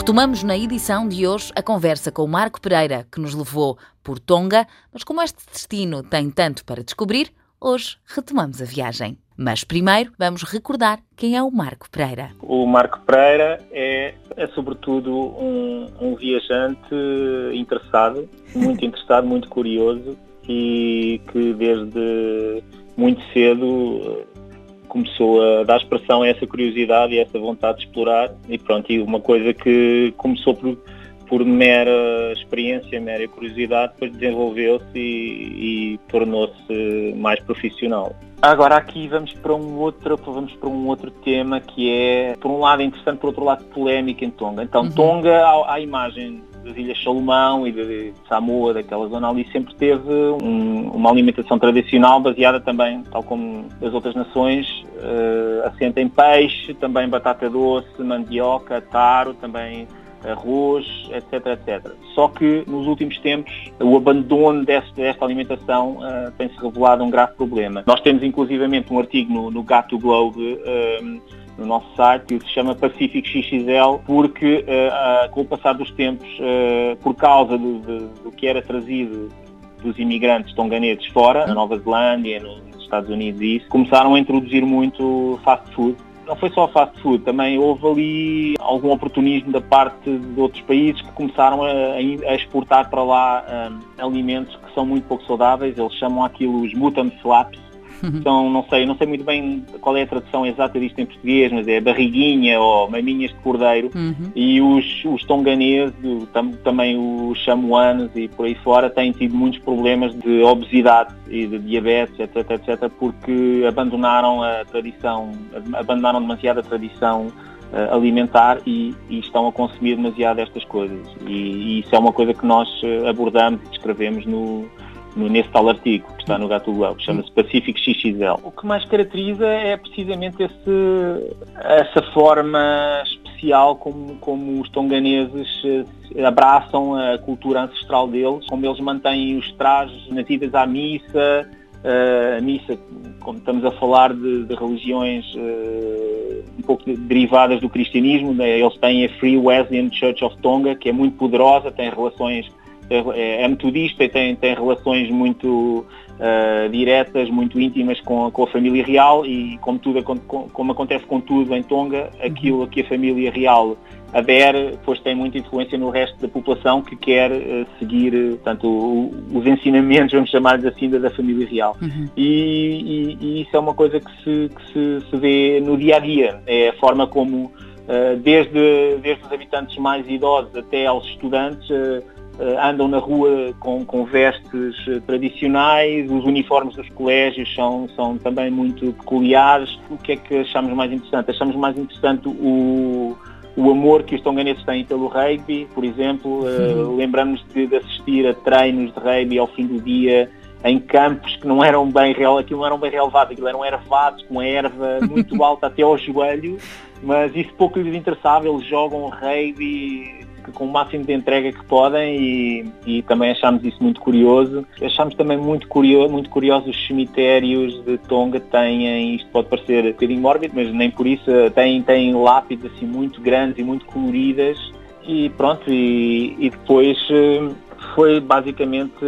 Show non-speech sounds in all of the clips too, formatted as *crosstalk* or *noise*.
Retomamos na edição de hoje a conversa com o Marco Pereira, que nos levou por Tonga, mas como este destino tem tanto para descobrir, hoje retomamos a viagem. Mas primeiro vamos recordar quem é o Marco Pereira. O Marco Pereira é, é sobretudo um, um viajante interessado, muito interessado, muito curioso e que desde muito cedo começou a dar expressão a essa curiosidade e a essa vontade de explorar e pronto, e uma coisa que começou por, por mera experiência, mera curiosidade, depois desenvolveu-se e, e tornou-se mais profissional. Agora aqui vamos para um outro, vamos para um outro tema que é, por um lado interessante, por outro lado polémico em Tonga. Então uhum. Tonga, à, à imagem das Ilhas Salomão e de Samoa, daquela zona ali, sempre teve um, uma alimentação tradicional baseada também, tal como as outras nações, uh, assenta em peixe, também batata doce, mandioca, taro, também arroz, etc, etc. Só que nos últimos tempos o abandono desta alimentação uh, tem-se revelado um grave problema. Nós temos inclusivamente um artigo no, no Gato Globe uh, no nosso site que se chama Pacífico XXL porque uh, com o passar dos tempos, por causa do, do, do, que era trazido dos imigrantes tonganeses fora, na Nova Zelândia, nos Estados Unidos e isso, começaram a introduzir muito fast food. Não foi só fast food, também houve ali algum oportunismo da parte de outros países que começaram a, a exportar para lá um, alimentos que são muito pouco saudáveis, eles chamam aquilo os mutam flaps, então, não sei, não sei muito bem qual é a tradução exata disto em português, mas é barriguinha ou maminhas de cordeiro. Uhum. E os, os tonganeses, tam, também os chamuanos e por aí fora, têm tido muitos problemas de obesidade e de diabetes, etc, etc, porque abandonaram a tradição, abandonaram demasiado a tradição uh, alimentar e, e, estão a consumir demasiado estas coisas. E, e, isso é uma coisa que nós eh, abordamos e descrevemos no, nesse tal artigo que está no Gato Globo, que chama-se Pacífico XXL. O que mais caracteriza é precisamente esse, essa forma especial como, como os tonganeses eh, abraçam a cultura ancestral deles, como eles mantêm os trajes nas idas à missa, eh, a missa, como estamos a falar de, de religiões uh, um pouco derivadas do cristianismo, né? eles têm a Free Wesleyan Church of Tonga, que é muito poderosa, tem relações é, é metodista e tem, tem relações muito uh, diretas, muito íntimas com, com, a família real e como, tudo, como, como acontece com tudo em Tonga, aquilo a que a família real adere, depois tem muita influência no resto da população que quer uh, seguir portanto, o, os ensinamentos, vamos chamar-lhes assim, da família real. Uhum. E, e, e, isso é uma coisa que, se, que se, se, vê no dia a dia, é a forma como, uh, desde, desde os habitantes mais idosos até aos estudantes, andam na rua com, com, vestes eh, tradicionais, os uniformes dos colégios são, são também muito peculiares. O que é que achamos mais interessante? Achamos mais interessante o, o amor que os tonganeses têm pelo rugby, por exemplo. Uh, lembramos de, de, assistir a treinos de rugby ao fim do dia em campos que não eram bem real, aquilo não eram bem relevados, aquilo eram ervados com erva *laughs* muito alta até ao joelho, mas isso pouco lhes interessava, eles jogam rugby com o máximo de entrega que podem e, e também achamos isso muito curioso. Achamos também muito curioso, muito curioso os cemitérios de Tonga têm, isto pode parecer um bocadinho mórbido, mas nem por isso, têm, têm lápides assim muito grandes e muito coloridas e pronto, e, e depois eh, foi basicamente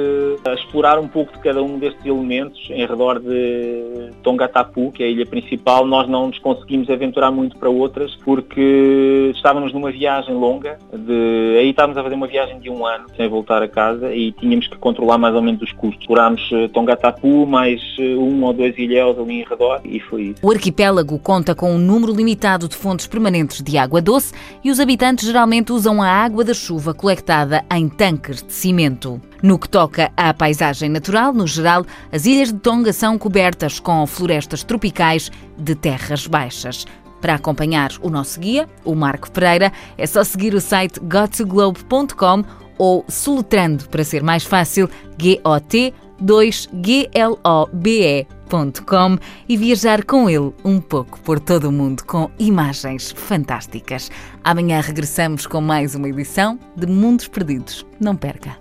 explorar um pouco de cada um destes elementos em redor de Tongatapu, que é a ilha principal. Nós não nos conseguimos aventurar muito para outras porque estávamos numa viagem longa, de... aí estávamos a fazer uma viagem de um ano sem voltar a casa e tínhamos que controlar mais ou menos os custos. Explorámos eh, Tongatapu, mais eh, um ou dois ilhéus ali em redor e foi isso. O arquipélago conta com um número limitado de fontes permanentes de água doce e os habitantes geralmente usam a água da chuva colectada em tanques de No que toca à paisagem natural, no geral, as ilhas de Tonga são cobertas com florestas tropicais de terras baixas. Para acompanhar o nosso guia, o Marco Pereira, é só seguir o site gotoglobe.com ou soletrando, para ser mais fácil, GOT 2globe.com e viajar com ele um pouco por todo o mundo com imagens fantásticas. Amanhã regressamos com mais uma edição de Mundos Perdidos. Não perca!